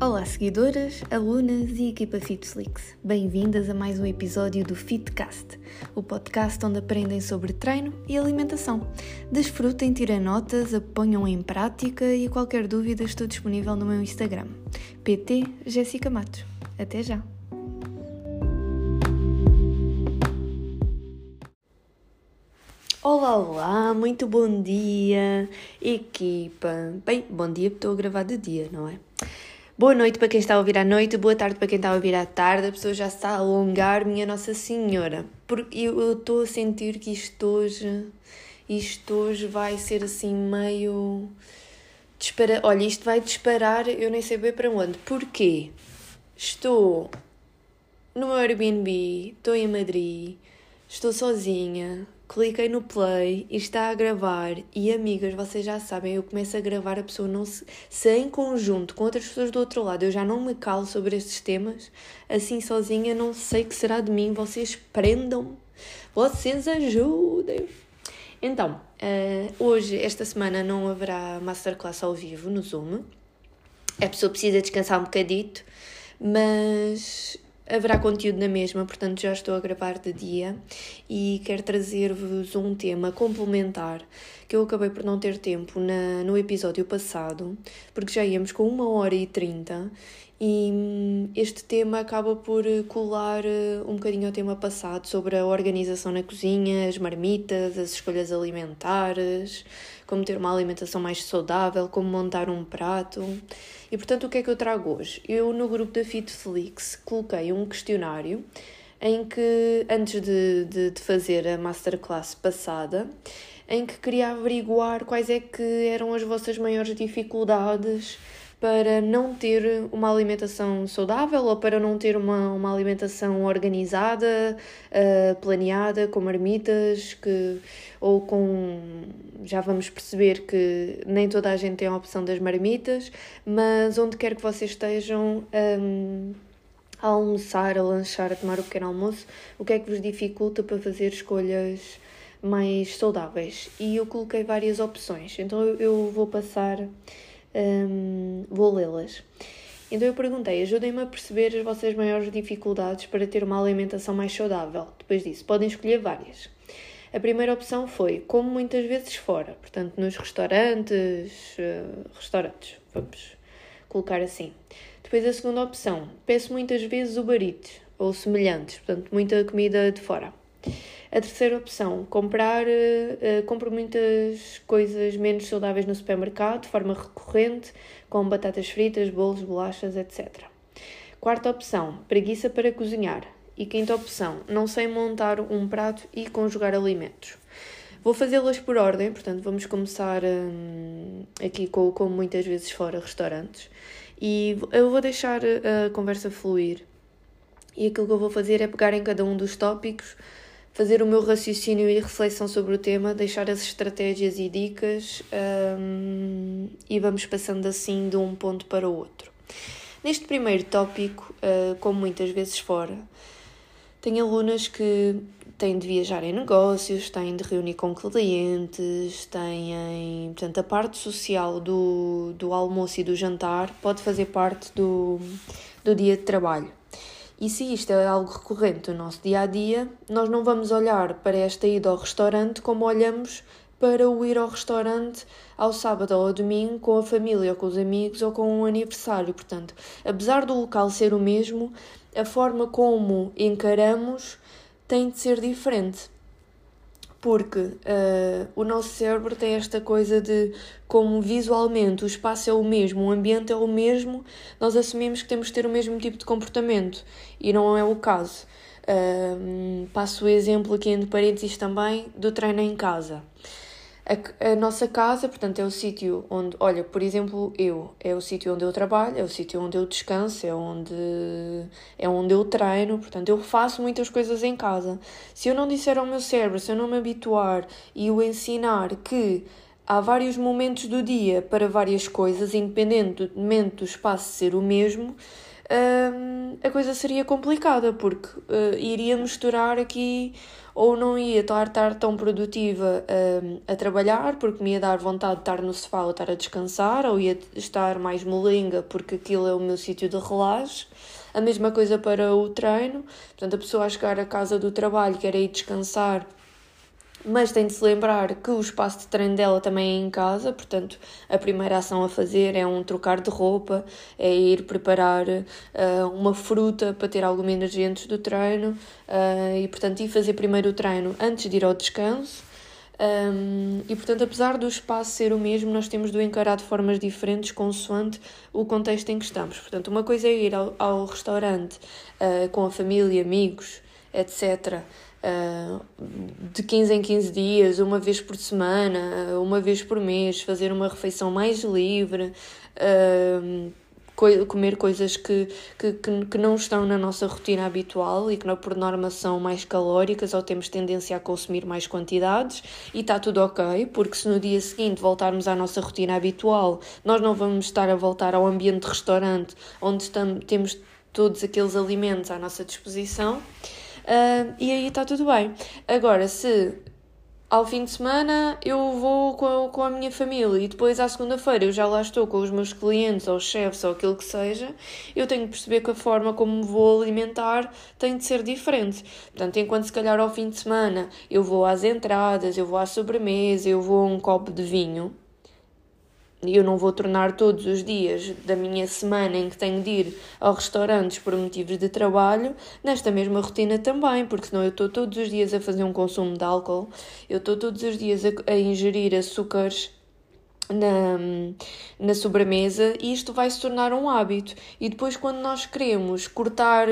Olá, seguidoras, alunas e equipa FitFlix. Bem-vindas a mais um episódio do Fitcast, o podcast onde aprendem sobre treino e alimentação. Desfrutem, tirem notas, ponham em prática e qualquer dúvida estou disponível no meu Instagram, PT Jéssica Matos. Até já! Olá, olá, muito bom dia, equipa. Bem, bom dia porque estou a gravar de dia, não é? Boa noite para quem está a ouvir à noite, boa tarde para quem está a ouvir à tarde. A pessoa já está a alongar, minha Nossa Senhora. Porque eu estou a sentir que isto hoje, isto hoje vai ser assim meio. Dispara... Olha, isto vai disparar, eu nem sei bem para onde. Porquê? Estou no meu Airbnb, estou em Madrid, estou sozinha, cliquei no play e está a gravar. E amigas, vocês já sabem, eu começo a gravar, a pessoa não se. Se em conjunto com outras pessoas do outro lado eu já não me calo sobre estes temas, assim sozinha não sei que será de mim. Vocês prendam-me, vocês ajudem. Então, uh, hoje, esta semana, não haverá masterclass ao vivo no Zoom. A pessoa precisa descansar um bocadito, mas haverá conteúdo na mesma, portanto já estou a gravar de dia e quero trazer-vos um tema complementar que eu acabei por não ter tempo na, no episódio passado, porque já íamos com uma hora e trinta e hum, este tema acaba por colar eh, um bocadinho ao tema passado sobre a organização na cozinha, as marmitas, as escolhas alimentares, como ter uma alimentação mais saudável, como montar um prato. E portanto, o que é que eu trago hoje? Eu, no grupo da FitFlix, coloquei um questionário em que, antes de, de, de fazer a masterclass passada, em que queria averiguar quais é que eram as vossas maiores dificuldades para não ter uma alimentação saudável ou para não ter uma, uma alimentação organizada, uh, planeada, com marmitas, que, ou com. Já vamos perceber que nem toda a gente tem a opção das marmitas, mas onde quer que vocês estejam. Um, a almoçar, a lanchar, a tomar o pequeno almoço, o que é que vos dificulta para fazer escolhas mais saudáveis? E eu coloquei várias opções, então eu vou passar vou lê-las. Então eu perguntei: ajudem-me a perceber as vossas maiores dificuldades para ter uma alimentação mais saudável. Depois disso, podem escolher várias. A primeira opção foi como muitas vezes fora, portanto nos restaurantes, uh, restaurantes, vamos colocar assim. Depois a segunda opção, peço muitas vezes Uber Eats ou semelhantes, portanto muita comida de fora. A terceira opção, comprar, uh, compro muitas coisas menos saudáveis no supermercado, de forma recorrente, como batatas fritas, bolos, bolachas, etc. Quarta opção, preguiça para cozinhar. E quinta opção, não sei montar um prato e conjugar alimentos. Vou fazê-las por ordem, portanto, vamos começar hum, aqui com, como muitas vezes fora, restaurantes. E eu vou deixar a conversa fluir. E aquilo que eu vou fazer é pegar em cada um dos tópicos fazer o meu raciocínio e reflexão sobre o tema, deixar as estratégias e dicas um, e vamos passando assim de um ponto para o outro. Neste primeiro tópico, uh, como muitas vezes fora, tenho alunas que têm de viajar em negócios, têm de reunir com clientes, têm. Portanto, a parte social do, do almoço e do jantar pode fazer parte do, do dia de trabalho. E se isto é algo recorrente no nosso dia a dia, nós não vamos olhar para esta ida ao restaurante como olhamos para o ir ao restaurante ao sábado ou ao domingo com a família ou com os amigos ou com um aniversário. Portanto, apesar do local ser o mesmo, a forma como encaramos tem de ser diferente porque uh, o nosso cérebro tem esta coisa de como visualmente o espaço é o mesmo, o ambiente é o mesmo, nós assumimos que temos que ter o mesmo tipo de comportamento e não é o caso. Uh, passo o exemplo aqui entre parênteses também do treino em casa. A, a, nossa casa, portanto, é o sítio onde, olha, por exemplo, eu, é o sítio onde eu trabalho, é o sítio onde eu descanso, é onde, é onde eu treino, portanto, eu faço muitas coisas em casa. Se eu não disser ao meu cérebro, se eu não me habituar e o ensinar que há vários momentos do dia para várias coisas, independentemente do espaço ser o mesmo, a coisa seria complicada, porque uh, iria misturar aqui ou não ia estar, estar tão produtiva a trabalhar, porque me ia dar vontade de estar no sofá ou estar a descansar, ou ia estar mais molenga, porque aquilo é o meu sítio de relaxo. A mesma coisa para o treino, portanto, a pessoa a chegar à casa do trabalho quer ir descansar mas tem de se lembrar que o espaço de treino dela também é em casa, portanto, a primeira ação a fazer é um trocar de roupa, é ir preparar uh, uma fruta para ter alguma energia antes do treino uh, e, portanto, ir fazer primeiro o treino antes de ir ao descanso. Um, e portanto, apesar do espaço ser o mesmo, nós temos de o encarar de formas diferentes consoante o contexto em que estamos. Portanto, uma coisa é ir ao, ao restaurante uh, com a família, amigos, etc Uh, de 15 em 15 dias, uma vez por semana, uma vez por mês, fazer uma refeição mais livre, uh, co comer coisas que, que, que, não estão na nossa rotina habitual e que, por norma, são mais calóricas ou temos tendência a consumir mais quantidades, e está tudo ok, porque se no dia seguinte voltarmos à nossa rotina habitual, nós não vamos estar a voltar ao ambiente de restaurante onde estamos, temos todos aqueles alimentos à nossa disposição. Uh, e aí está tudo bem. Agora, se ao fim de semana eu vou com a, com a minha família e depois à segunda-feira eu já lá estou com os meus clientes ou chefes ou aquilo que seja, eu tenho de perceber que a forma como me vou alimentar tem de ser diferente. Portanto, enquanto se calhar ao fim de semana eu vou às entradas, eu vou à sobremesa, eu vou a um copo de vinho, eu não vou tornar todos os dias da minha semana em que tenho de ir aos restaurantes por motivos de trabalho nesta mesma rotina também, porque senão eu estou todos os dias a fazer um consumo de álcool, eu estou todos os dias a, a ingerir açúcares na, na sobremesa e isto vai se tornar um hábito. E depois, quando nós queremos cortar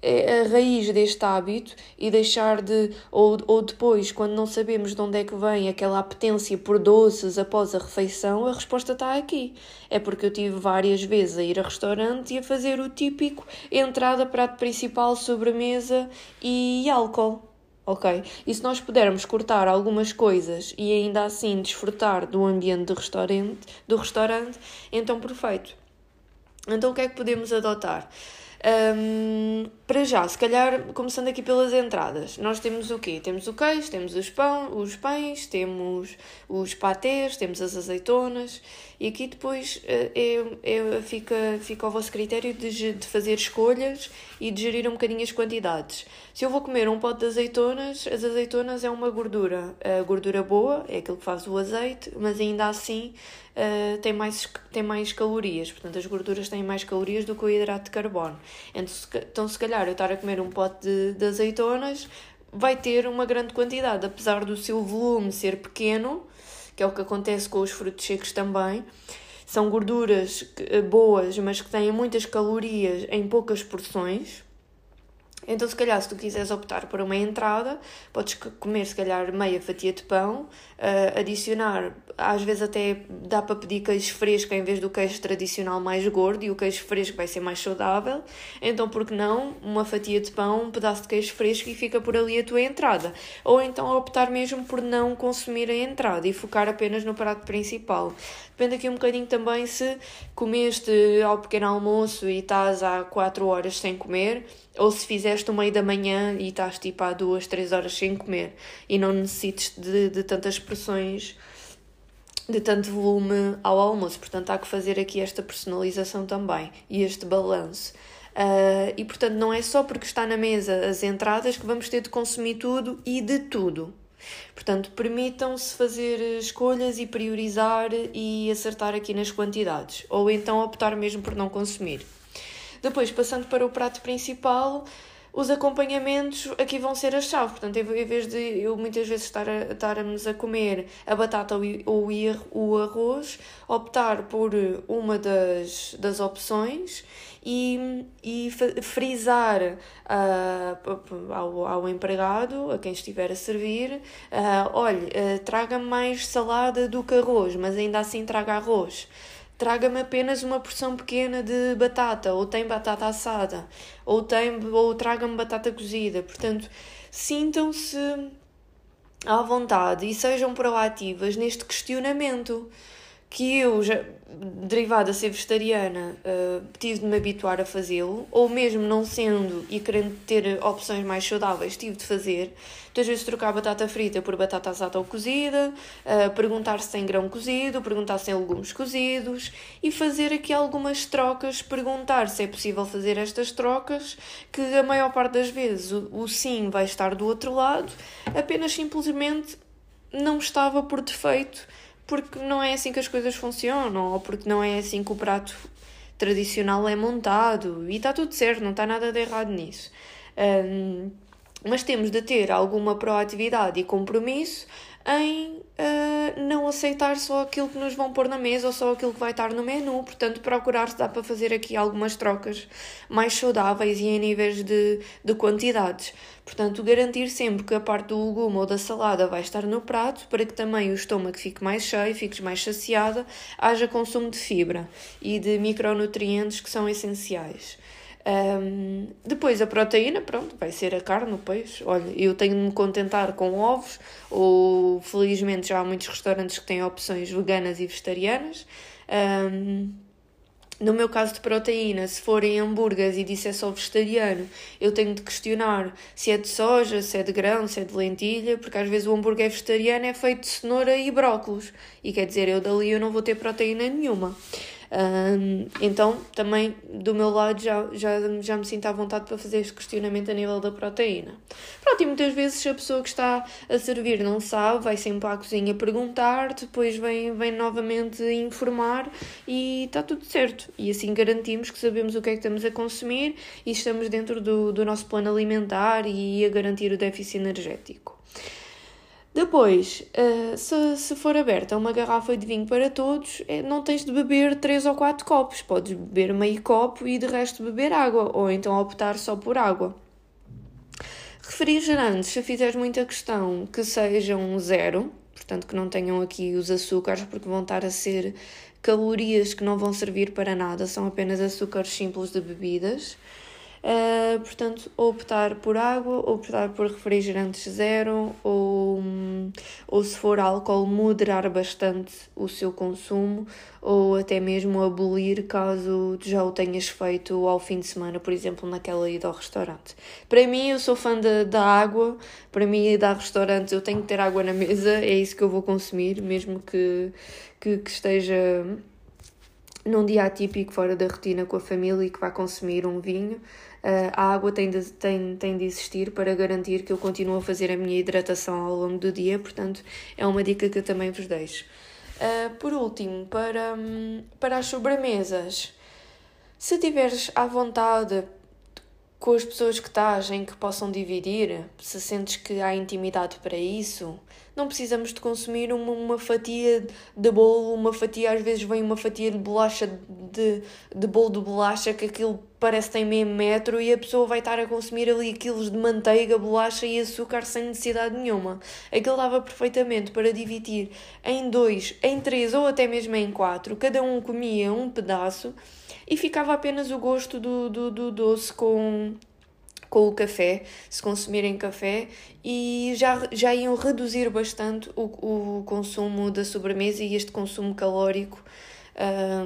eh, a raiz deste hábito e deixar de. Ou, ou depois, quando não sabemos de onde é que vem aquela apetência por doces após a refeição, a resposta está aqui. É porque eu tive várias vezes a ir a restaurante e a fazer o típico entrada, prato principal, sobremesa e álcool ok? E se nós pudermos cortar algumas coisas e ainda assim desfrutar do ambiente do restaurante, do restaurante então perfeito. Então o que é que podemos adotar? Um, para já, se calhar, começando aqui pelas entradas, nós temos o quê? Temos o queijo, temos os, pão, os pães, temos os patês, temos as azeitonas e aqui depois é, é, fica, fica ao vosso critério de, de fazer escolhas e de gerir um bocadinho as quantidades. Se eu vou comer um pote de azeitonas, as azeitonas é uma gordura, a gordura boa, é aquilo que faz o azeite, mas ainda assim uh, tem, mais, tem mais calorias, portanto as gorduras têm mais calorias do que o hidrato de carbono. Então se, então, se calhar eu estar a comer um pote de, de azeitonas vai ter uma grande quantidade, apesar do seu volume ser pequeno, que é o que acontece com os frutos secos também. São gorduras eh, boas, mas que têm muitas calorias em poucas porções. Então, se calhar, se tu quiseres optar por uma entrada, podes comer, se calhar, meia fatia de pão, uh, adicionar, às vezes até dá para pedir queijo fresco em vez do queijo tradicional mais gordo, e o queijo fresco vai ser mais saudável. Então, por que não uma fatia de pão, um pedaço de queijo fresco e fica por ali a tua entrada? Ou então optar mesmo por não consumir a entrada e focar apenas no prato principal. Depende aqui um bocadinho também se comeste ao pequeno almoço e estás há 4 horas sem comer ou se fizeste o meio da manhã e estás tipo há duas, três horas sem comer e não necessites de, de tantas pressões, de tanto volume ao almoço. Portanto, há que fazer aqui esta personalização também e este balanço. Uh, e portanto, não é só porque está na mesa as entradas que vamos ter de consumir tudo e de tudo. Portanto, permitam-se fazer escolhas e priorizar e acertar aqui nas quantidades, ou então optar mesmo por não consumir. Depois, passando para o prato principal, os acompanhamentos aqui vão ser a chave. Portanto, em vez de eu muitas vezes estar a, estarmos a comer a batata ou o arroz, optar por uma das, das opções e, e frisar uh, ao, ao empregado, a quem estiver a servir, uh, olha, uh, traga mais salada do que arroz, mas ainda assim traga arroz traga-me apenas uma porção pequena de batata, ou tem batata assada, ou, tem, ou traga-me batata cozida. Portanto, sintam-se à vontade e sejam proativas neste questionamento. que eu já, derivada a ser vegetariana, uh, tive de me habituar a fazê-lo, ou mesmo não sendo e querendo ter opções mais saudáveis, tive de fazer. Muitas vezes trocar batata frita por batata assada ou cozida, uh, perguntar se tem grão cozido, perguntar se tem legumes cozidos e fazer aqui algumas trocas, perguntar se é possível fazer estas trocas, que a maior parte das vezes o, o sim vai estar do outro lado, apenas simplesmente não estava por defeito porque não é assim que as coisas funcionam, ou porque não é assim que o prato tradicional é montado, e está tudo certo, não está nada de errado nisso. Um, mas temos de ter alguma proatividade e compromisso em uh, não aceitar só aquilo que nos vão pôr na mesa ou só aquilo que vai estar no menu. Portanto, procurar se dá para fazer aqui algumas trocas mais saudáveis e em níveis de, de quantidades. Portanto, garantir sempre que a parte do legume ou da salada vai estar no prato para que também o estômago fique mais cheio, fiques mais saciada, haja consumo de fibra e de micronutrientes que são essenciais. Um, depois a proteína, pronto, vai ser a carne, o peixe. Olha, eu tenho de me contentar com ovos, ou felizmente já há muitos restaurantes que têm opções veganas e vegetarianas. Um, no meu caso de proteína, se forem hambúrgueres e disser só vegetariano, eu tenho de questionar se é de soja, se é de grão, se é de lentilha, porque às vezes o hambúrguer vegetariano é feito de cenoura e brócolos. E quer dizer, eu dali eu não vou ter proteína nenhuma. Um, então, também do meu lado, já, já, já me sinto à vontade para fazer este questionamento a nível da proteína. Pronto, e muitas vezes a pessoa que está a servir não sabe, vai sempre à cozinha perguntar, depois vem, vem novamente informar e está tudo certo. E assim garantimos que sabemos o que é que estamos a consumir e estamos dentro do, do nosso plano alimentar e a garantir o déficit energético. Depois, uh, se, se for aberta uma garrafa de vinho para todos, eh, não tens de beber 3 ou 4 copos. Podes beber meio copo e de resto beber água, ou então optar só por água. Refrigerantes, se fizeres muita questão que sejam zero, portanto que não tenham aqui os açúcares, porque vão estar a ser calorias que não vão servir para nada, são apenas açúcares simples de bebidas. Uh, portanto, optar por água, optar por refrigerantes zero, ou, ou se for álcool, moderar bastante o seu consumo, ou até mesmo abolir caso já o tenhas feito ao fim de semana, por exemplo, naquela ida ao restaurante. Para mim, eu sou fã da, água, para mim, ir a restaurantes, eu tenho que ter água na mesa, é isso que eu vou consumir, mesmo que, que, que esteja num dia atípico fora da rotina com a família e que vá consumir um vinho, a água tem de, tem, tem de existir para garantir que eu continuo a fazer a minha hidratação ao longo do dia, portanto, é uma dica que eu também vos deixo. Uh, por último, para, para as sobremesas, se tiveres à vontade com as pessoas que estás em que possam dividir, se sentes que há intimidade para isso, não precisamos de consumir uma, uma fatia de bolo, uma fatia, às vezes vem uma fatia de bolacha, de, de bolo de bolacha, que aquilo parece que tem meio metro e a pessoa vai estar a consumir ali quilos de manteiga, bolacha e açúcar sem necessidade nenhuma. Aquilo dava perfeitamente para dividir em dois, em três ou até mesmo em quatro, cada um comia um pedaço e ficava apenas o gosto do, do, do doce com, com o café, se consumirem café, e já, já iam reduzir bastante o, o consumo da sobremesa e este consumo calórico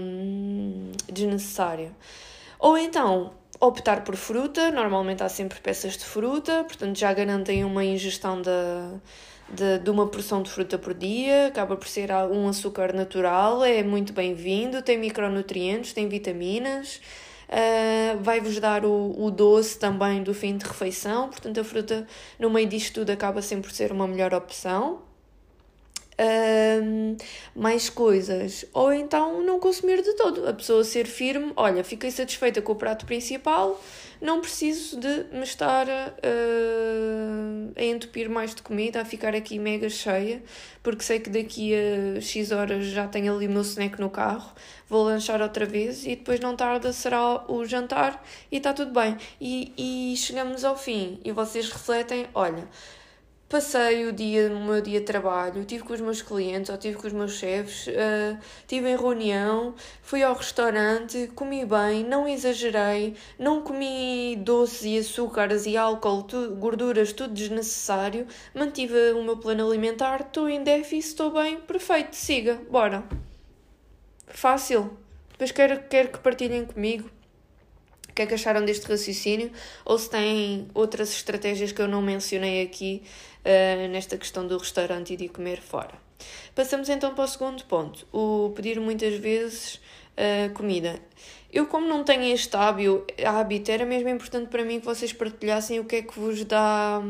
um, desnecessário. Ou então optar por fruta, normalmente há sempre peças de fruta, portanto já garantem uma ingestão da, de, de uma porção de fruta por dia, acaba por ser um açúcar natural, é muito bem-vindo, tem micronutrientes, tem vitaminas. Uh, vai-vos dar o, o doce também do fim de refeição, portanto, a fruta no meio disto tudo acaba sempre por ser uma melhor opção. Uh, mais coisas, ou então não consumir de todo, a pessoa ser firme, olha, fiquei satisfeita com o prato principal, não preciso de me estar uh, a entupir mais de comida, a ficar aqui mega cheia, porque sei que daqui a X horas já tenho ali o meu snack no carro, vou lanchar outra vez e depois não tarda será o jantar e está tudo bem. E, e chegamos ao fim. E vocês refletem, olha passei o dia, o meu dia de trabalho, tive com os meus clientes ou tive com os meus chefes, uh, tive em reunião, fui ao restaurante, comi bem, não exagerei, não comi doces e açúcares e álcool, gorduras, tudo desnecessário, mantive o meu plano alimentar, estou em déficit, estou bem, perfeito, siga, bora. Fácil. Depois quero, quero que partilhem comigo o que é que acharam deste raciocínio ou se têm outras estratégias que eu não mencionei aqui uh, nesta questão do restaurante e de comer fora. Passamos então para o segundo ponto, o pedir muitas vezes uh, comida. Eu, como não tenho este hábito, era mesmo importante para mim que vocês partilhassem o que é que vos dá,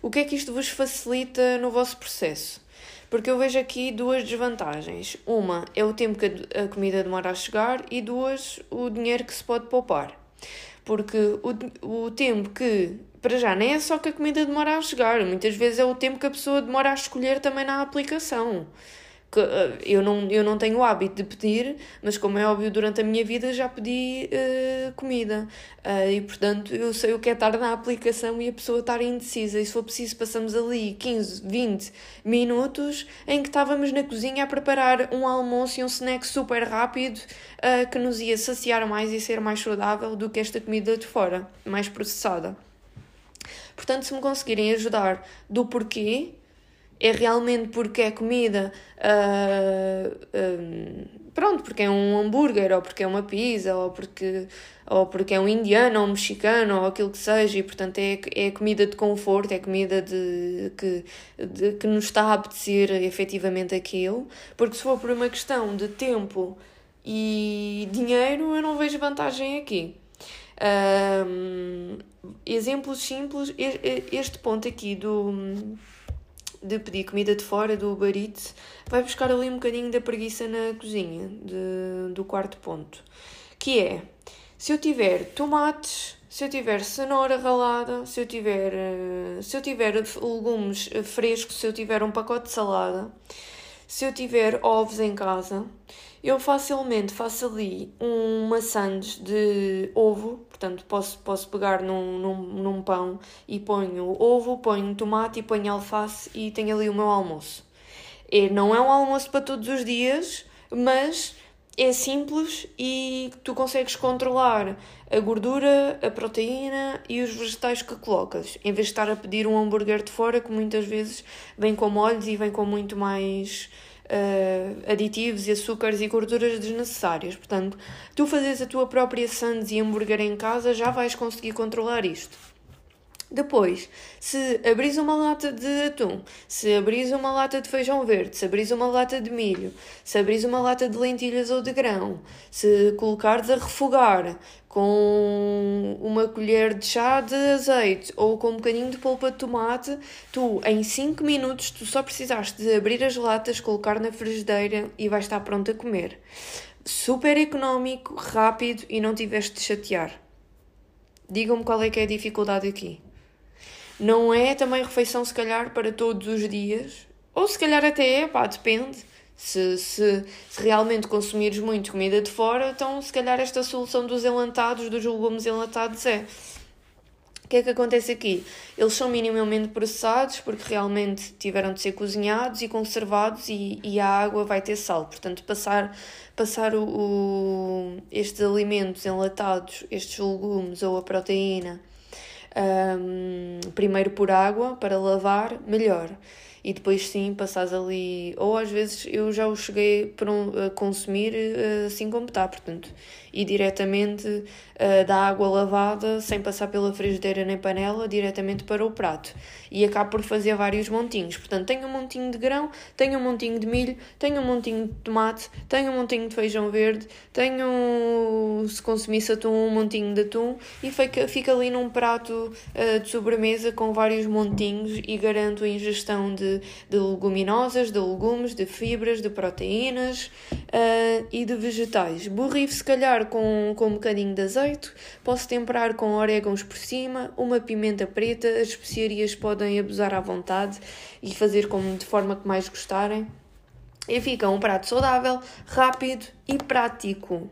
o que é que isto vos facilita no vosso processo. Porque eu vejo aqui duas desvantagens. Uma é o tempo que a comida demora a chegar, e duas, o dinheiro que se pode poupar. Porque o, o tempo que, para já, nem é só que a comida demora a chegar, muitas vezes é o tempo que a pessoa demora a escolher também na aplicação que uh, eu não, eu não tenho o hábito de pedir, mas como é óbvio, durante a minha vida já pedi uh, comida. Uh, e portanto eu sei o que é estar na aplicação e a pessoa estar indecisa. E se for preciso, passamos ali 15, 20 minutos em que estávamos na cozinha a preparar um almoço e um snack super rápido que nos ia saciar mais e ser mais saudável do que esta comida de fora, mais processada. Portanto, se me conseguirem ajudar do porquê, é realmente porque é comida, uh, pronto, porque é um hambúrguer, ou porque é uma pizza, ou porque, ou porque é um indiano, ou um mexicano, ou aquilo que seja, e portanto é, é comida de conforto, é comida de, que, de, que nos está a apetecer efetivamente aquilo, porque se for por uma questão de tempo e dinheiro, eu não vejo vantagem aqui. Um, exemplos simples, este ponto aqui do de pedir comida de fora, do Uber Eats, vai buscar ali um bocadinho da preguiça na cozinha, de, do quarto ponto. Que é, se eu tiver tomates, se eu tiver cenoura ralada, se eu tiver, eh, se eu tiver legumes frescos, se eu tiver um pacote de salada, se eu tiver ovos em casa, eu facilmente faço ali um maçãs de ovo, portanto posso, posso pegar num, num, num pão e ponho ovo, ponho tomate e ponho alface e tenho ali o meu almoço. É, não é um almoço para todos os dias, mas é simples e tu consegues controlar a gordura, a proteína e os vegetais que colocas, em vez de estar a pedir um hambúrguer de fora que muitas vezes vem com molhos e vem com muito mais uh, aditivos e açúcares e gorduras desnecessárias. Portanto, tu fazes a tua própria sandes e hambúrguer em casa, já vais conseguir controlar isto. Depois, se abris uma lata de atum, se abris uma lata de feijão verde, se abris uma lata de milho, se abris uma lata de lentilhas ou de grão, se colocares a refogar com uma colher de chá de azeite ou com um bocadinho de polpa de tomate, tu em 5 minutos tu só precisaste de abrir as latas, colocar na frigideira e vais estar pronto a comer. Super económico, rápido e não tiveste de chatear. Digam-me qual é que é a dificuldade aqui. Não é também refeição, se calhar, para todos os dias. Ou se calhar até é, pá, depende. Se, se, se, realmente consumires muito comida de fora, então se calhar esta solução dos enlatados, dos legumes enlatados é. O que é que acontece aqui? Eles são minimamente processados porque realmente tiveram de ser cozinhados e conservados e, e a água vai ter sal. Portanto, passar, passar o, o estes alimentos enlatados, estes legumes ou a proteína um, primeiro por água para lavar, melhor. E depois sim passares ali. Ou às vezes eu já o cheguei a consumir eh, assim como está, portanto e diretamente uh, da água lavada, sem passar pela frigideira nem panela, diretamente para o prato. E acabo por fazer vários montinhos. Portanto, tenho um montinho de grão, tenho um montinho de milho, tenho um montinho de tomate, tenho um montinho de feijão verde, tenho, se consumisse atum, um montinho de atum e fica, fica ali num prato uh, de sobremesa com vários montinhos e garanto a ingestão de, de leguminosas, de legumes, de fibras, de proteínas uh, e de vegetais. Borrife, se calhar, com, com um bocadinho de azeite, posso temperar com orégãos por cima, uma pimenta preta, as especiarias podem abusar à vontade e fazer como de forma que mais gostarem. E fica um prato saudável, rápido e prático.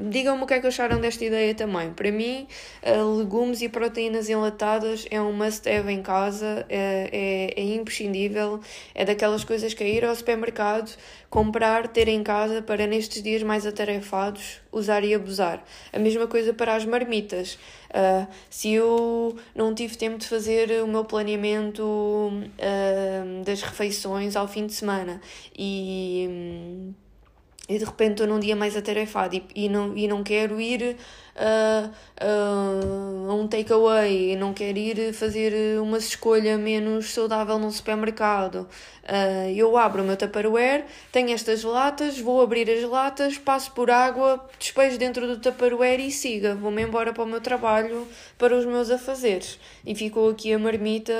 Digam-me o que é que acharam desta ideia também. Para mim, legumes e proteínas enlatadas é um must-have em casa, é, é, é, imprescindível, é daquelas coisas que é ir ao supermercado, comprar, ter em casa para nestes dias mais atarefados usar e abusar. A mesma coisa para as marmitas. Uh, se eu não tive tempo de fazer o meu planeamento uh, das refeições ao fim de semana e. E de repente estou num dia mais atarefado e, e, não, e não quero ir a um takeaway, não quero ir fazer uma escolha menos saudável num supermercado. Uh, eu abro o meu Tupperware, tenho estas latas, vou abrir as latas, passo por água, despejo dentro do Tupperware e siga. Vou-me embora para o meu trabalho, para os meus afazeres. E ficou aqui a marmita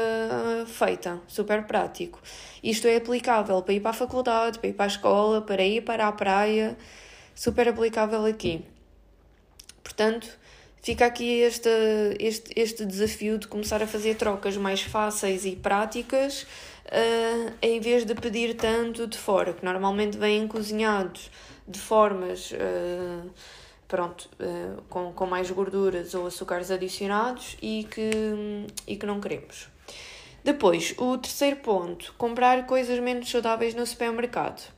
feita, super prático. Isto é aplicável para ir para a faculdade, para ir para a escola, para ir para a praia, super aplicável aqui. Portanto, fica aqui este, este, este desafio de começar a fazer trocas mais fáceis e práticas, uh, em vez de pedir tanto de fora, que normalmente vêm cozinhados de formas. Uh, pronto, uh, com, com mais gorduras ou açúcares adicionados e que, e que não queremos. Depois, o terceiro ponto, comprar coisas menos saudáveis no supermercado.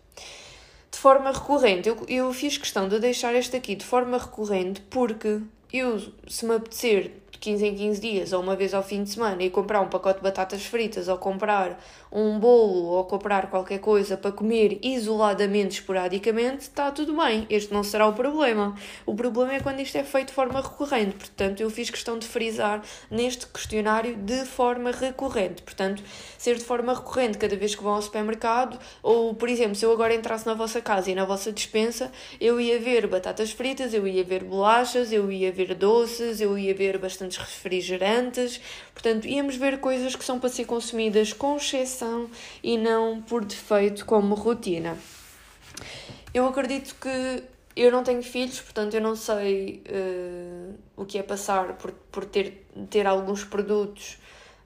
De forma recorrente, eu, eu fiz questão de deixar este aqui de forma recorrente porque eu, se me apetecer de 15 em 15 dias ou uma vez ao fim de semana e comprar um pacote de batatas fritas ou comprar um bolo ou comprar qualquer coisa para comer isoladamente, esporadicamente, está tudo bem. Este não será o problema. O problema é quando isto é feito de forma recorrente. Portanto, eu fiz questão de frisar neste questionário de forma recorrente. Portanto, ser de forma recorrente cada vez que vão ao supermercado, ou, por exemplo, se eu agora entrasse na vossa casa e na vossa dispensa, eu ia ver batatas fritas, eu ia ver bolachas, eu ia ver doces, eu ia ver bastantes refrigerantes. Portanto, íamos ver coisas que são para ser consumidas com exceção e não por defeito como rotina. Eu acredito que eu não tenho filhos, portanto eu não sei uh, o que é passar por, por ter, ter alguns produtos,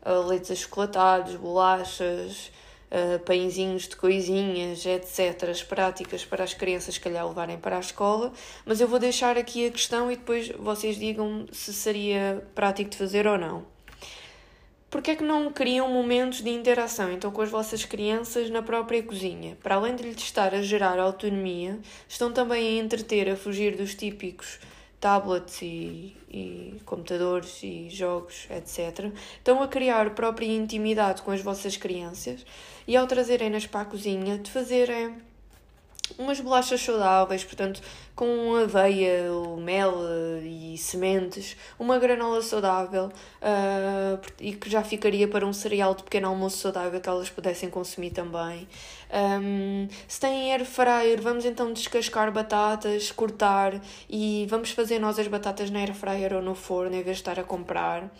uh, leites achocolatados, bolachas, uh, pãezinhos de coisinhas, etc., as práticas para as crianças, calhar, levarem para a escola, mas eu vou deixar aqui a questão e depois vocês digam se seria prático de fazer ou não. Porquê é que não criam momentos de interação então com as vossas crianças na própria cozinha? Para além de lhes estar a gerar autonomia, estão também a entreter, a fugir dos típicos tablets e, e computadores e jogos, etc. Estão a criar própria intimidade com as vossas crianças e ao trazerem-nas para a cozinha, de fazerem umas bolachas saudáveis, portanto, com aveia, mel eh, e sementes, uma granola saudável uh, e que já ficaria para um cereal de pequeno almoço saudável que elas pudessem consumir também. Um, se têm air fryer, vamos então descascar batatas, cortar e vamos fazer nós as batatas na air fryer ou no forno em vez de estar a comprar.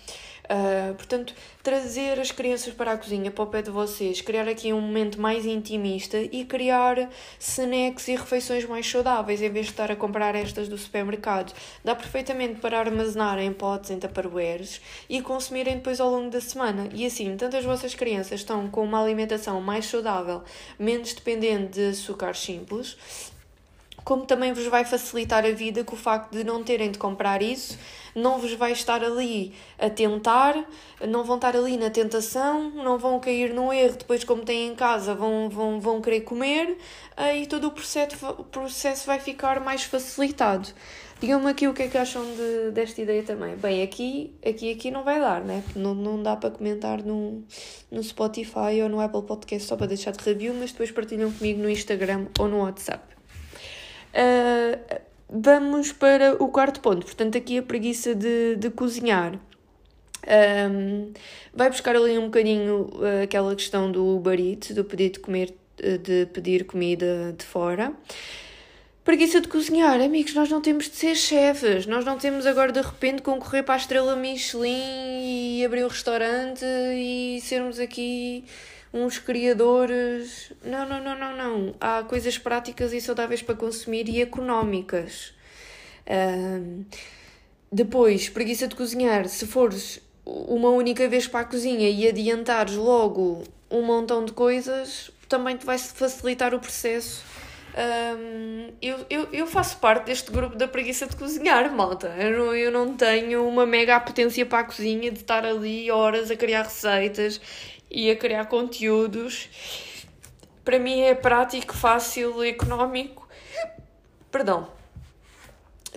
Uh, portanto, trazer as crianças para a cozinha, para o pé de vocês, criar aqui um momento mais intimista e criar snacks e refeições mais saudáveis em vez de estar a comprar estas do supermercado. Dá perfeitamente para armazenar em potes, em tupperwares e consumirem depois ao longo da semana. E assim, tanto as vossas crianças estão com uma alimentação mais saudável, menos dependente de açúcares simples, como também vos vai facilitar a vida com o facto de não terem de comprar isso, não vos vai estar ali a tentar, não vão estar ali na tentação, não vão cair no erro, depois como têm em casa vão, vão, vão querer comer e todo o processo, o processo vai ficar mais facilitado. Digam-me aqui o que é que acham de, desta ideia também. Bem, aqui, aqui, aqui não vai dar, né? Não, não dá para comentar no, no Spotify ou no Apple Podcast só para deixar de review, mas depois partilham comigo no Instagram ou no WhatsApp. Uh, vamos para o quarto ponto, portanto, aqui a preguiça de, de cozinhar. Um, vai buscar ali um bocadinho uh, aquela questão do Uber Eats, do pedir de comer, de pedir comida de fora. Preguiça de cozinhar, amigos, nós não temos de ser chefes, nós não temos agora de repente concorrer para a estrela Michelin e abrir o um restaurante e sermos aqui uns criadores. Não, não, não, não, não. Há coisas práticas e saudáveis para consumir e económicas. Depois, preguiça de cozinhar. Se fores uma única vez para a cozinha e adiantares logo um montão de coisas, também te vai facilitar o processo Um, eu, eu, eu faço parte deste grupo da preguiça de cozinhar, malta. Eu não, eu não tenho uma mega potência para a cozinha de estar ali horas a criar receitas e a criar conteúdos. Para mim é prático, fácil, económico. Perdão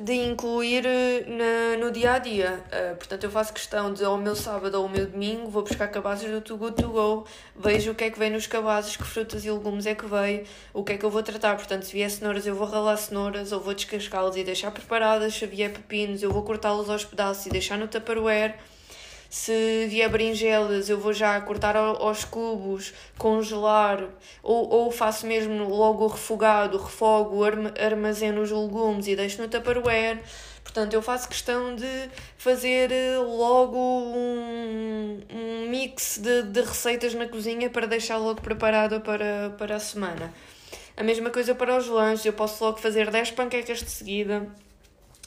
de incluir eh, na, no dia a dia. Uh, portanto, eu faço questão de, ao meu sábado ou ao meu domingo, vou buscar cabazes do Too Good To Go, vejo o que é que vem nos cabazes, que frutas e legumes é que veio, o que é que eu vou tratar. Portanto, se vier cenouras, eu vou ralar cenouras ou vou descascá-las e deixar preparadas. Se vier pepinos, eu vou cortá-los aos pedaços e deixar no Tupperware. Se vier berinjelas, eu vou já cortar aos cubos, congelar, ou, ou faço mesmo logo o refogado, refogo, armazeno os legumes e deixo no Tupperware. Portanto, eu faço questão de fazer eh, logo um, um mix de, de receitas na cozinha para deixar logo preparado para, para a semana. A mesma coisa para os lanches, eu posso logo fazer 10 panquecas de seguida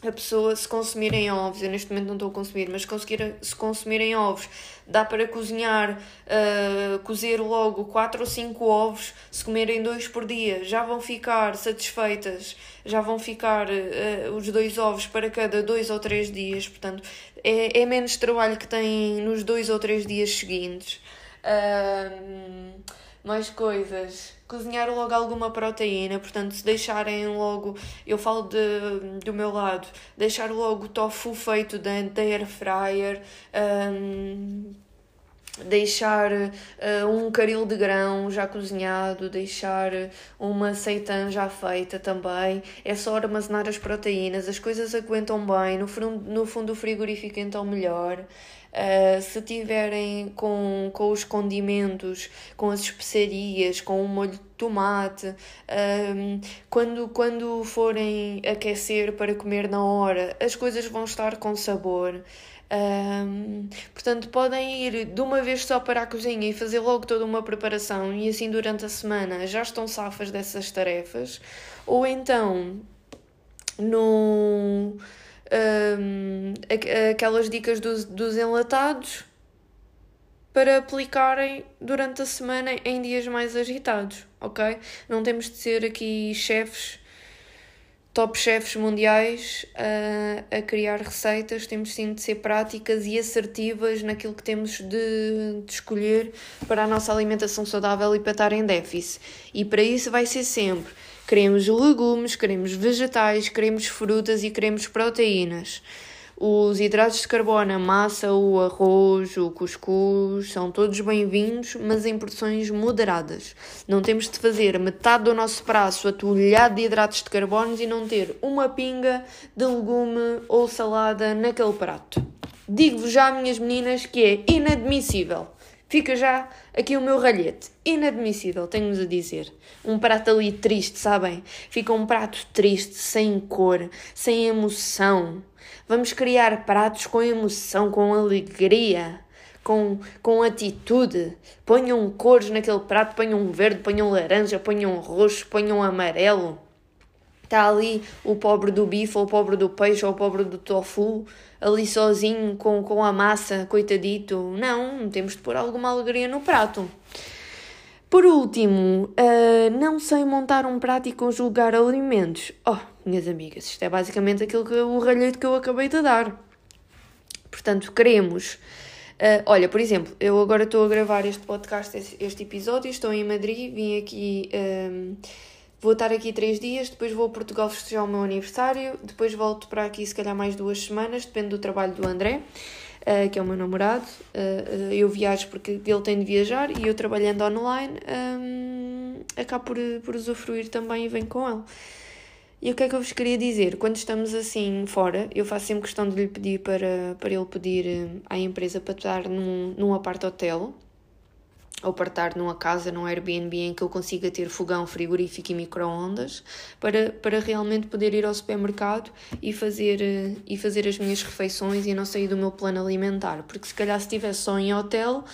a pessoa se consumirem ovos, eu neste momento não estou a consumir, mas conseguir, se consumirem ovos, dá para cozinhar, uh, cozer logo 4 ou 5 ovos, se comerem dois por dia, já vão ficar satisfeitas, já vão ficar uh, os dois ovos para cada dois ou três dias, portanto é, é menos trabalho que têm nos dois ou três dias seguintes. Uh, mais coisas. Cozinhar logo alguma proteína, portanto, se deixarem logo, eu falo de, do meu lado, deixar logo tofu feito da, air fryer, um, deixar uh, um caril de grão já cozinhado, deixar uma seitã já feita também. É só armazenar as proteínas, as coisas aguentam bem, no fundo, no fundo o frigorífico então melhor. Uh, se tiverem com, com os condimentos, com as especiarias, com o molho de tomate, um, quando, quando forem aquecer para comer na hora, as coisas vão estar com sabor. Um, portanto, podem ir de uma vez só para a cozinha e fazer logo toda uma preparação, e assim durante a semana já estão safas dessas tarefas, ou então no um, aquelas dicas dos, dos enlatados para aplicarem durante a semana em dias mais agitados, ok? Não temos de ser aqui chefes, top chefes mundiais a, a criar receitas, temos sim de ser práticas e assertivas naquilo que temos de, de escolher para a nossa alimentação saudável e para estar em déficit. E para isso vai ser sempre Queremos legumes, queremos vegetais, queremos frutas e queremos proteínas. Os hidratos de carbono, a massa, o arroz, o cuscuz são todos bem-vindos, mas em porções moderadas. Não temos de fazer metade do nosso prazo atulhado de hidratos de carbono e não ter uma pinga de legume ou salada naquele prato. Digo-vos já, minhas meninas, que é inadmissível. Fica já aqui o meu ralhete. Inadmissível, tenho-vos a dizer. Um prato ali triste, sabem? Fica um prato triste, sem cor, sem emoção. Vamos criar pratos com emoção, com alegria, com, com atitude. Ponham cores naquele prato, ponham verde, ponham laranja, ponham roxo, ponham amarelo. Está ali o pobre do bife, ou o pobre do peixe, ou o pobre do tofu, ali sozinho com, com a massa, coitadito. Não, temos de pôr alguma alegria no prato. Por último, uh, não sei montar um prato e conjugar alimentos. Oh, minhas amigas, isto é basicamente aquilo que o ralheiro que eu acabei de dar. Portanto, queremos. Uh, olha, por exemplo, eu agora estou a gravar este podcast, este episódio, estou em Madrid, vim aqui. Uh, Vou estar aqui três dias, depois vou a Portugal festejar o meu aniversário, depois volto para aqui se calhar mais duas semanas, depende do trabalho do André, uh, que é o meu namorado. Uh, eu viajo porque ele tem de viajar e eu trabalhando online um, acabo por, por usufruir também e venho com ele. E o que é que eu vos queria dizer? Quando estamos assim fora, eu faço sempre questão de lhe pedir para, para ele pedir à empresa para estar num, num apart-hotel ou para estar numa casa, num Airbnb em que eu consiga ter fogão, frigorífico e micro-ondas para, para realmente poder ir ao supermercado e fazer, eh, e fazer as minhas refeições e não sair do meu plano alimentar. Porque se calhar se estivesse só em hotel,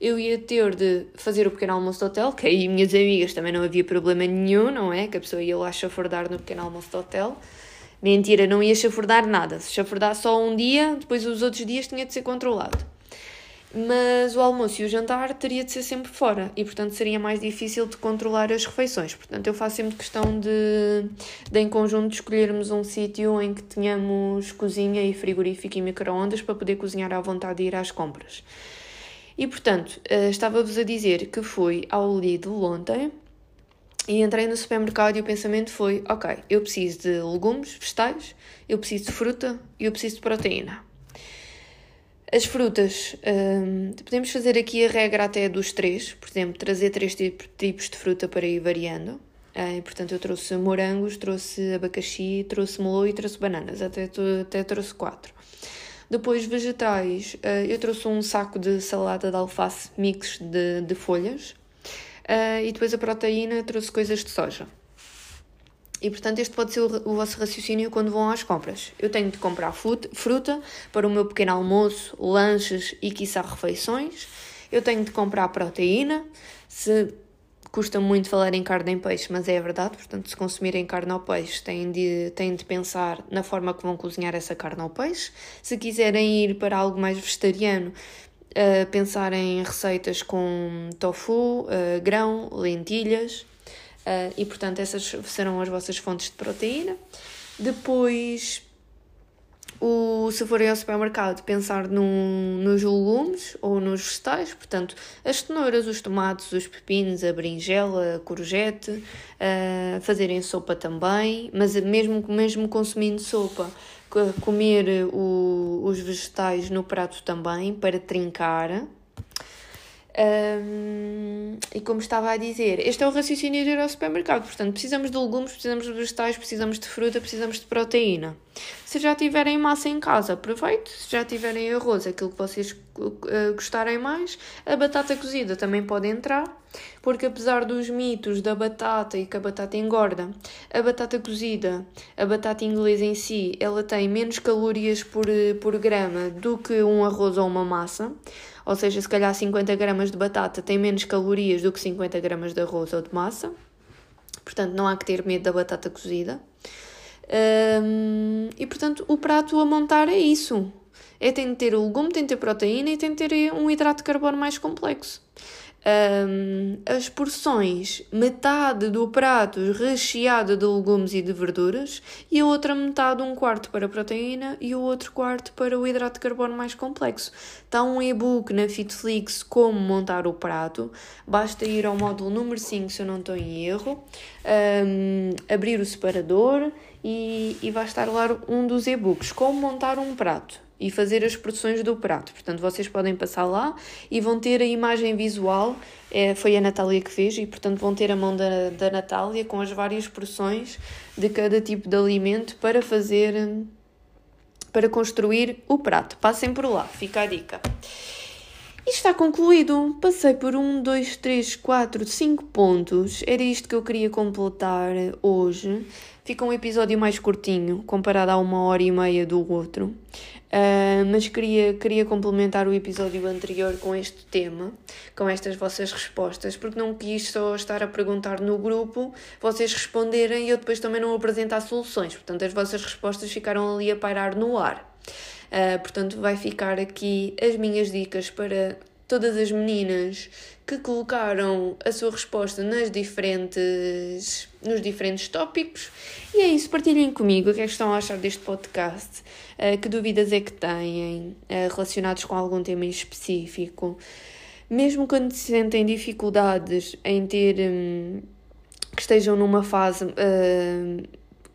eu ia ter de fazer o pequeno almoço do hotel, que aí minhas amigas também não havia problema nenhum, não é? Que a pessoa ia lá chafurdar no pequeno almoço do hotel. Mentira, não ia chafurdar nada. Se chafurdar só um dia, depois os outros dias tinha de ser controlado. Mas o almoço e o jantar teria de ser sempre fora e, portanto, seria mais difícil de controlar as refeições. Portanto, eu faço sempre questão de, de em conjunto, escolhermos um sítio em que tenhamos cozinha e frigorífico e micro-ondas para poder cozinhar à vontade e ir às compras. E, portanto, eh, estava-vos a dizer que fui ao Lidl ontem e entrei no supermercado e o pensamento foi: ok, eu preciso de legumes, vegetais, eu preciso de fruta e eu preciso de proteína. As frutas, hum, podemos fazer aqui a regra até dos três, por exemplo, trazer três tipos de fruta para ir variando. Uh, portanto, eu trouxe morangos, trouxe abacaxi, trouxe melô e trouxe bananas, até, até trouxe quatro. Depois, vegetais, uh, eu trouxe um saco de salada de alface mix de, de folhas. Uh, e depois a proteína, trouxe coisas de soja. E portanto, este pode ser o, o vosso raciocínio quando vão às compras. Eu tenho de comprar fruta para o meu pequeno almoço, lanches e, quiçá, refeições. Eu tenho de comprar proteína. Se custa muito falar em carne em peixe, mas é verdade. Portanto, se consumirem carne ou peixe, têm de, têm de pensar na forma que vão cozinhar essa carne ou peixe. Se quiserem ir para algo mais vegetariano, uh, pensar em receitas com tofu, uh, grão, lentilhas. Uh, e portanto, essas serão as vossas fontes de proteína. Depois, o, se forem ao supermercado, pensar num, nos legumes ou nos vegetais, portanto, as cenouras, os tomates, os pepinos, a berinjela, a courgette, uh, fazerem sopa também, mas mesmo, mesmo consumindo sopa, comer o, os vegetais no prato também para trincar, um, e como estava a dizer, este é o raciocínio de ir ao supermercado. Portanto, precisamos de legumes, precisamos de vegetais, precisamos de fruta, precisamos de proteína. Se já tiverem massa em casa, aproveite. Se já tiverem arroz, aquilo que vocês uh, gostarem mais, a batata cozida também pode entrar. Porque apesar dos mitos da batata e que a batata engorda, a batata cozida, a batata inglesa em si, ela tem menos calorias por, por grama do que um arroz ou uma massa. Ou seja, se calhar 50 gramas de batata tem menos calorias do que 50 gramas de arroz ou de massa. Portanto, não há que ter medo da batata cozida. E portanto, o prato a montar é isso. É tem de ter o legume, tem de ter proteína e tem de ter um hidrato de carbono mais complexo um, as porções, metade do prato recheado de legumes e de verduras e a outra metade, um quarto para a proteína e o outro quarto para o hidrato de carbono mais complexo. Está um e-book na Fitflix como montar o prato, basta ir ao módulo número 5 se eu não estou em erro, um, abrir o separador e, e vai estar lá um dos e-books, como montar um prato e fazer as porções do prato. Portanto, vocês podem passar lá e vão ter a imagem visual, é, foi a Natália que fez, e portanto vão ter a mão da, da Natália com as várias porções de cada tipo de alimento para fazer, para construir o prato. Passem por lá, fica a dica. E está concluído. Passei por um, dois, três, quatro, cinco pontos. Era isto que eu queria completar hoje. Fica um episódio mais curtinho, comparado a uma hora e meia do outro. Uh, mas queria, queria complementar o episódio anterior com este tema, com estas vossas respostas, porque não quis só estar a perguntar no grupo, vocês responderem e eu depois também não apresentar soluções. Portanto, as vossas respostas ficaram ali a pairar no ar. Uh, portanto, vai ficar aqui as minhas dicas para todas as meninas que colocaram a sua resposta nas diferentes, nos diferentes tópicos. E é isso, partilhem comigo o que é que estão a achar deste podcast, uh, que dúvidas é que têm uh, relacionados com algum tema em específico. Mesmo quando se sentem dificuldades em ter. Um, que estejam numa fase uh,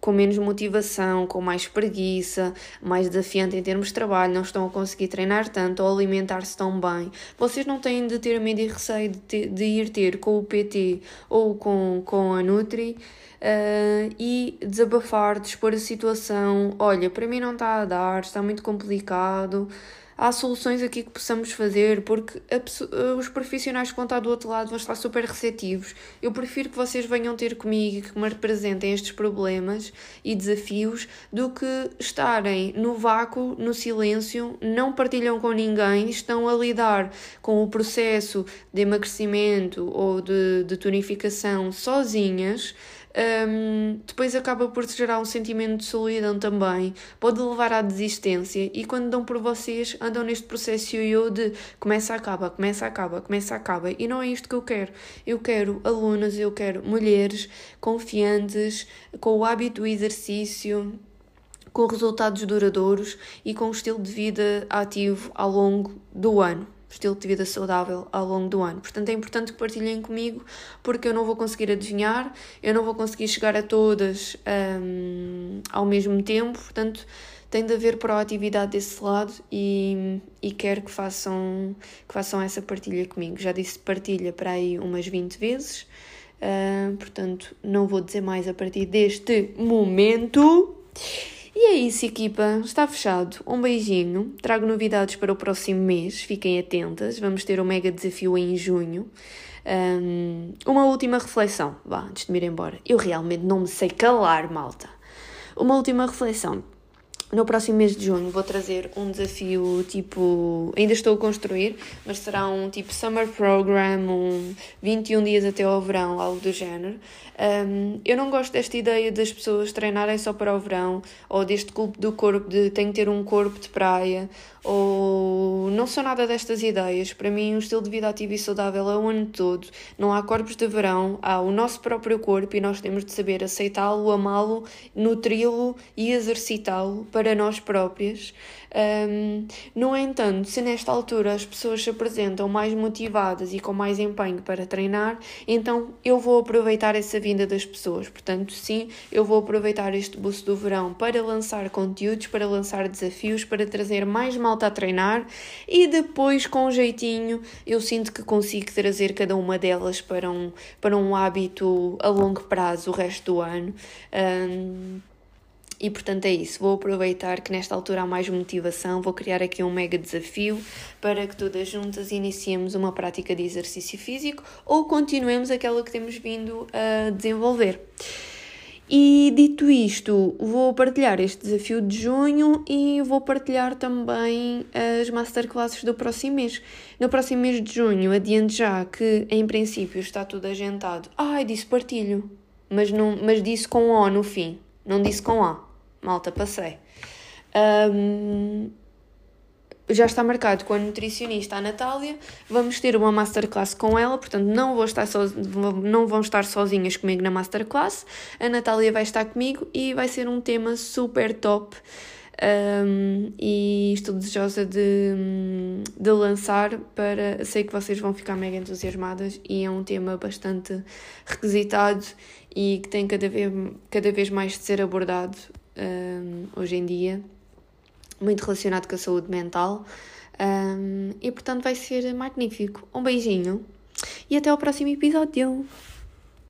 com menos motivação, com mais preguiça, mais desafiante em termos de trabalho, não estão a conseguir treinar tanto ou alimentar-se tão bem, vocês não têm de ter medo e receio de, ter, de ir ter com o PT ou com, com a Nutri uh, e desabafar, expor a situação. Olha, para mim não está a dar, está muito complicado há soluções aqui que possamos fazer, porque a, os profissionais que vão estar do outro lado vão estar super receptivos. Eu prefiro que vocês venham ter comigo e que me representem estes problemas e desafios do que estarem no vácuo, no silêncio, não partilham com ninguém, estão a lidar com o processo de emagrecimento ou de, de tonificação sozinhas um, depois acaba por gerar um sentimento de solidão também, pode levar à desistência. E quando dão por vocês andam neste processo yo de começa, acaba, começa, acaba, começa, acaba. E não é isto que eu quero. Eu quero alunas, eu quero mulheres confiantes, com o hábito do exercício, com resultados duradouros e com um estilo de vida ativo ao longo do ano estilo de vida saudável ao longo do ano. Portanto, é importante que partilhem comigo, porque eu não vou conseguir adivinhar, eu não vou conseguir chegar a todas um, ao mesmo tempo, portanto, tem de haver proatividade desse lado e, e quero que façam, que façam essa partilha comigo. Já disse partilha para aí umas 20 vezes, uh, portanto, não vou dizer mais a partir deste momento. E é isso, equipa. Está fechado. Um beijinho. Trago novidades para o próximo mês. Fiquem atentas. Vamos ter um mega desafio em junho. Um, uma última reflexão. Vá, antes de me ir embora. Eu realmente não me sei calar, malta. Uma última reflexão. No próximo mês de junho vou trazer um desafio tipo. Ainda estou a construir, mas será um tipo Summer Program, um 21 dias até ao verão, algo do género. Um, eu não gosto desta ideia das pessoas treinarem só para o verão, ou deste culto do corpo de tenho que ter um corpo de praia, ou não sou nada destas ideias. Para mim, um estilo de vida ativo e saudável é o ano todo. Não há corpos de verão, há o nosso próprio corpo e nós temos de saber aceitá-lo, amá-lo, nutri-lo e exercitá-lo para nós próprias. Um, no entanto, se nesta altura as pessoas se apresentam mais motivadas e com mais empenho para treinar, então eu vou aproveitar essa vinda das pessoas. Portanto, sim, eu vou aproveitar este boost do verão para lançar conteúdos, para lançar desafios, para trazer mais malta a treinar e depois, com um jeitinho, eu sinto que consigo trazer cada uma delas para um, para um hábito a longo prazo o resto do ano. Um, e portanto é isso, vou aproveitar que nesta altura há mais motivação, vou criar aqui um mega desafio para que todas juntas iniciemos uma prática de exercício físico ou continuemos aquela que temos vindo a desenvolver. E dito isto, vou partilhar este desafio de junho e vou partilhar também as masterclasses do próximo mês. No próximo mês de junho, adiante já que em princípio está tudo agendado. Ai, disse partilho, mas, não, mas disse com O no fim, não disse com A malta, passei. Um, já está marcado com a nutricionista a Natália. Vamos ter uma masterclass com ela, portanto não, vou estar so, não vão estar sozinhas comigo na masterclass. A Natália vai estar comigo e vai ser um tema super top. Um, e estou desejosa de, de lançar para. Sei que vocês vão ficar mega entusiasmadas e é um tema bastante requisitado e que tem cada vez, cada vez mais de ser abordado um, hoje em dia, muito relacionado com a saúde mental. Um, e portanto vai ser magnífico. Um beijinho e até ao próximo episódio.